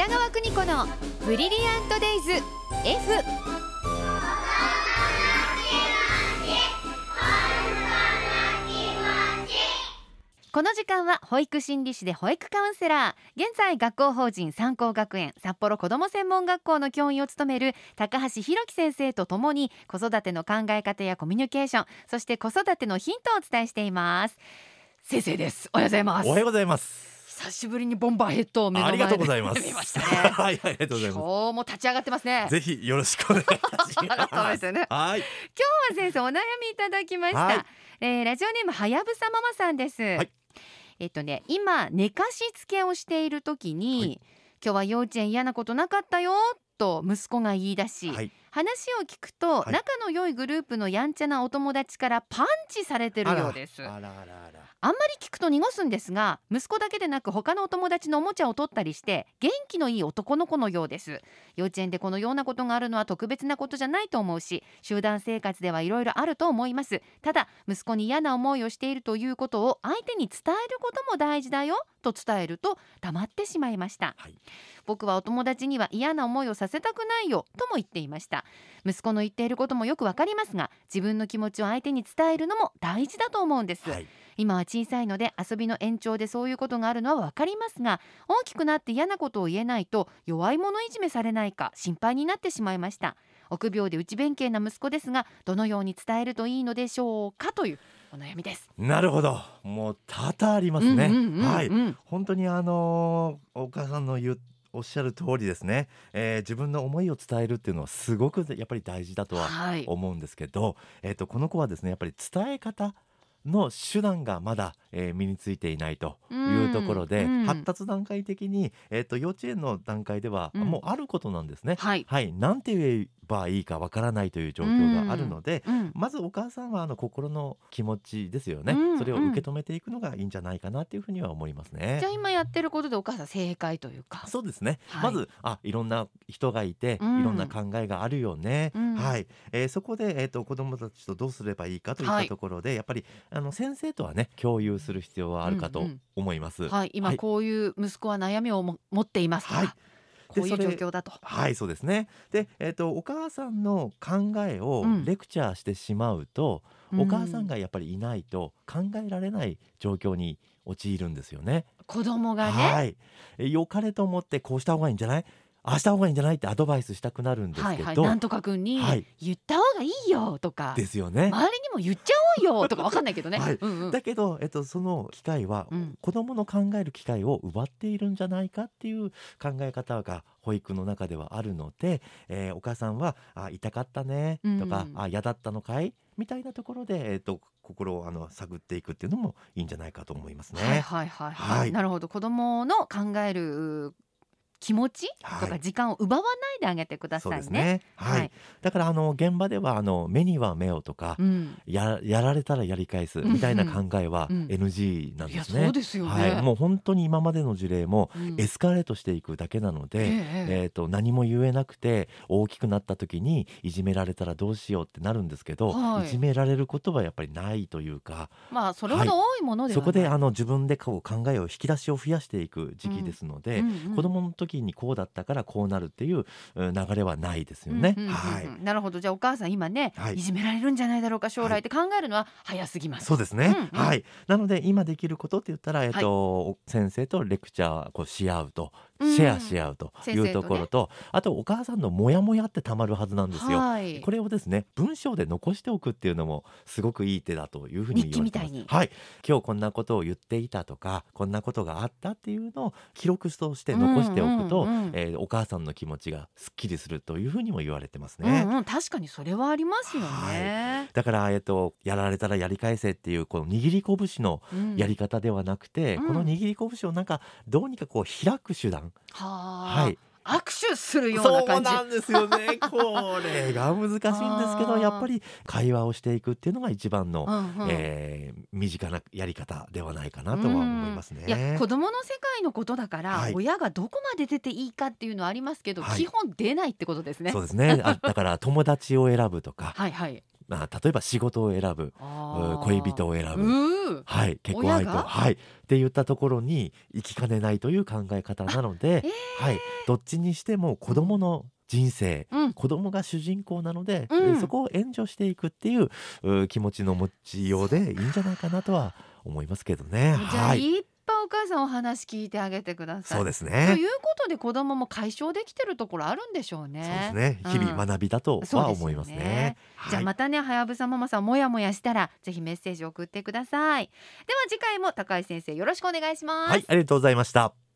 北川邦子のブリリアントデイズ F この時間は保育心理士で保育カウンセラー現在学校法人三高学園札幌子ども専門学校の教員を務める高橋弘樹先生とともに子育ての考え方やコミュニケーションそして子育てのヒントをお伝えしています。先生です。おはようございます。おはようございます。久しぶりにボンバーヘッドを目の前でありがとうございます。見ましたね。はい、ありがとうございま今日も立ち上がってますね。す。ぜひよろしくお願いいたします。ね はい、今日は先生お悩みいただきました、はい。えーラジオネームはやぶさママさんです、はい。えっとね今寝かしつけをしている時に、はい。今日は幼稚園嫌なことなかったよと息子が言い出し、はい、話を聞くと、はい。仲の良いグループのやんちゃなお友達からパンチされてるようです。あらあらあら。あんまり聞くと濁すんですが息子だけでなく他のお友達のおもちゃを取ったりして元気のいい男の子のようです。幼稚園でこのようなことがあるのは特別なことじゃないと思うし集団生活ではいろいろあると思います。ただ息子に嫌な思いをしているということを相手に伝えることも大事だよと伝えると黙ってしまいました、はい。僕はお友達には嫌な思いをさせたくないよとも言っていました息子の言っていることもよくわかりますが自分の気持ちを相手に伝えるのも大事だと思うんです、はい、今は小さいので遊びの延長でそういうことがあるのは分かりますが大きくなって嫌なことを言えないと弱い者いじめされないか心配になってしまいました臆病で内弁慶な息子ですがどのように伝えるといいのでしょうかというお悩みですなるほど。もう多々ありますね。はい、本当にあのーお母さんの言う。おっしゃる通りですね、えー自分の思いを伝えるっていうのはすごくやっぱり大事だとははい。思うんですけど、えー、とこの子はですねやっぱり伝え方の手段がまだ、えー身についていないというところで、うんうん。発達段階的に、えー、と幼稚園の段階では、うん。もうあることなんですね。はい、はい、なんてばいいかわからないという状況があるので、うん。まずお母さんはあの心の気持ちですよね、うん。それを受け止めていくのがいいんじゃないかなっていうふうには思いますね。じゃあ。今やってることでお母さん正解というか。そうですね、はい。まずあいろんな人がいて、うん。いろんな考えがあるよね、うん。はい、えーそこで、えー、と子どもたちとどうすればいいかといっはい。たところで、やっぱりあの先生とはね共有する必要はあるかとうんうん思います。はい。今こういう息子は悩みをも持っていますはいこういう状況だと。はいそうですね。で、えー、とお母さんの考えをうん。レクチャーしてしまうと、お母さんがやっぱりいないと考えられない状況に陥るんですよね。子供がね、はい、え良かれと思ってこうした方がいいんじゃない？ああした方がいいんじゃない？ってアドバイスしたくなるんですはいけど、はいなんとかくんにはい。言った方がいいよとか、ですよね。周りにも言っちゃおうよとかわかんないけどね。はい。うんうんだけど、えっと、その機会は、うん。子どもの考える機会を奪っているんじゃないかっていう考え方が保育の中ではあるので、えーお母さんは「あ痛かったね」とかうん「あ嫌だったのかい?」みたいなところで、えっと、心をあの探っていくっていうのもいいんじゃないかと思いますね。はいはいはいはい、はい。なるほど。子供の考える気持ちとかはい時間を奪わないであげてくだそさいね。はい。はいだからあの現場ではあの目には目をとか、うん、ややられたらやり返すみたいな考えは NG なんですね。そうですよね。はい。もう本当に今までの事例もうんエスカレートしていくだけなので、えええー、と何も言えなくて大きくなった時にいじめられたらどうしようってなるんですけど、はいい、じめられることはやっぱりないというかまあそれほど多いものではない。そこであの自分でこう考えを引き出しを増やしていく時期ですので、うんうん子供の時にこうだったからこうなるっていううん流れはないですよね。なるほど。じゃあお母さん今ね、はい。い、じめられるんじゃないだろうか将来って考えるのは早すぎます。そうですね、うんうん。はい。なので今できることって言ったら、えっと先生とレクチャーこうし合うと。うんシェアし合うというところと,、あとお母さんのモヤモヤってたまるはずなんですよ。はい。これをですね文章で残しておくっていうのもすごくいい手だというふうに言われてます。はい。今日こんなことを言っていたとかこんなことがあったっていうのを記録として残しておくと、うんうんうんえーお母さんの気持ちがすっきりするというふうにも言われてますうね。んうん、確かにそれはありますよね。だから、えっと、やられたらやり返せっていうこの握り拳のうん。やり方ではなくて、うん。この握り拳をなんかどうにかこう開く手段、はあ、はい。握手するような感じ。そうなんですよね。これが難しいんですけどやっぱり会話をしていくっていうのが一番の、うんうん。えー身近なやり方ではないかなとは思いますね。いや子供の世界のことだから、はい。親がどこまで出ていいかっていうのはありますけど、はい。基本出ないってことですね。そうですね。あだから友達を選ぶとか。はいはい。まあ、例えば仕事を選ぶ。恋人を選ぶ。はい、結婚相手はい。って言ったところに行きかねないという考え方なので、えはい、どっちにしても子供の人生、うん。子供が主人公なので、うん。えそこを援助していくっていうう気持ちの持ちようでいいんじゃないかなとは思いますけどね。はい、いい。お母さんお話聞いてあげてください。そうですとね。いうことで子供も解消できてるところあるんでしょうね。そうですね。日々学びだとそうですよねは思いますね。じゃあはいまたね、はやぶさママさんもやもやしたらぜひメッセージ送ってください。では次回も高井先生よろしくお願いします。はい、ありがとうございました。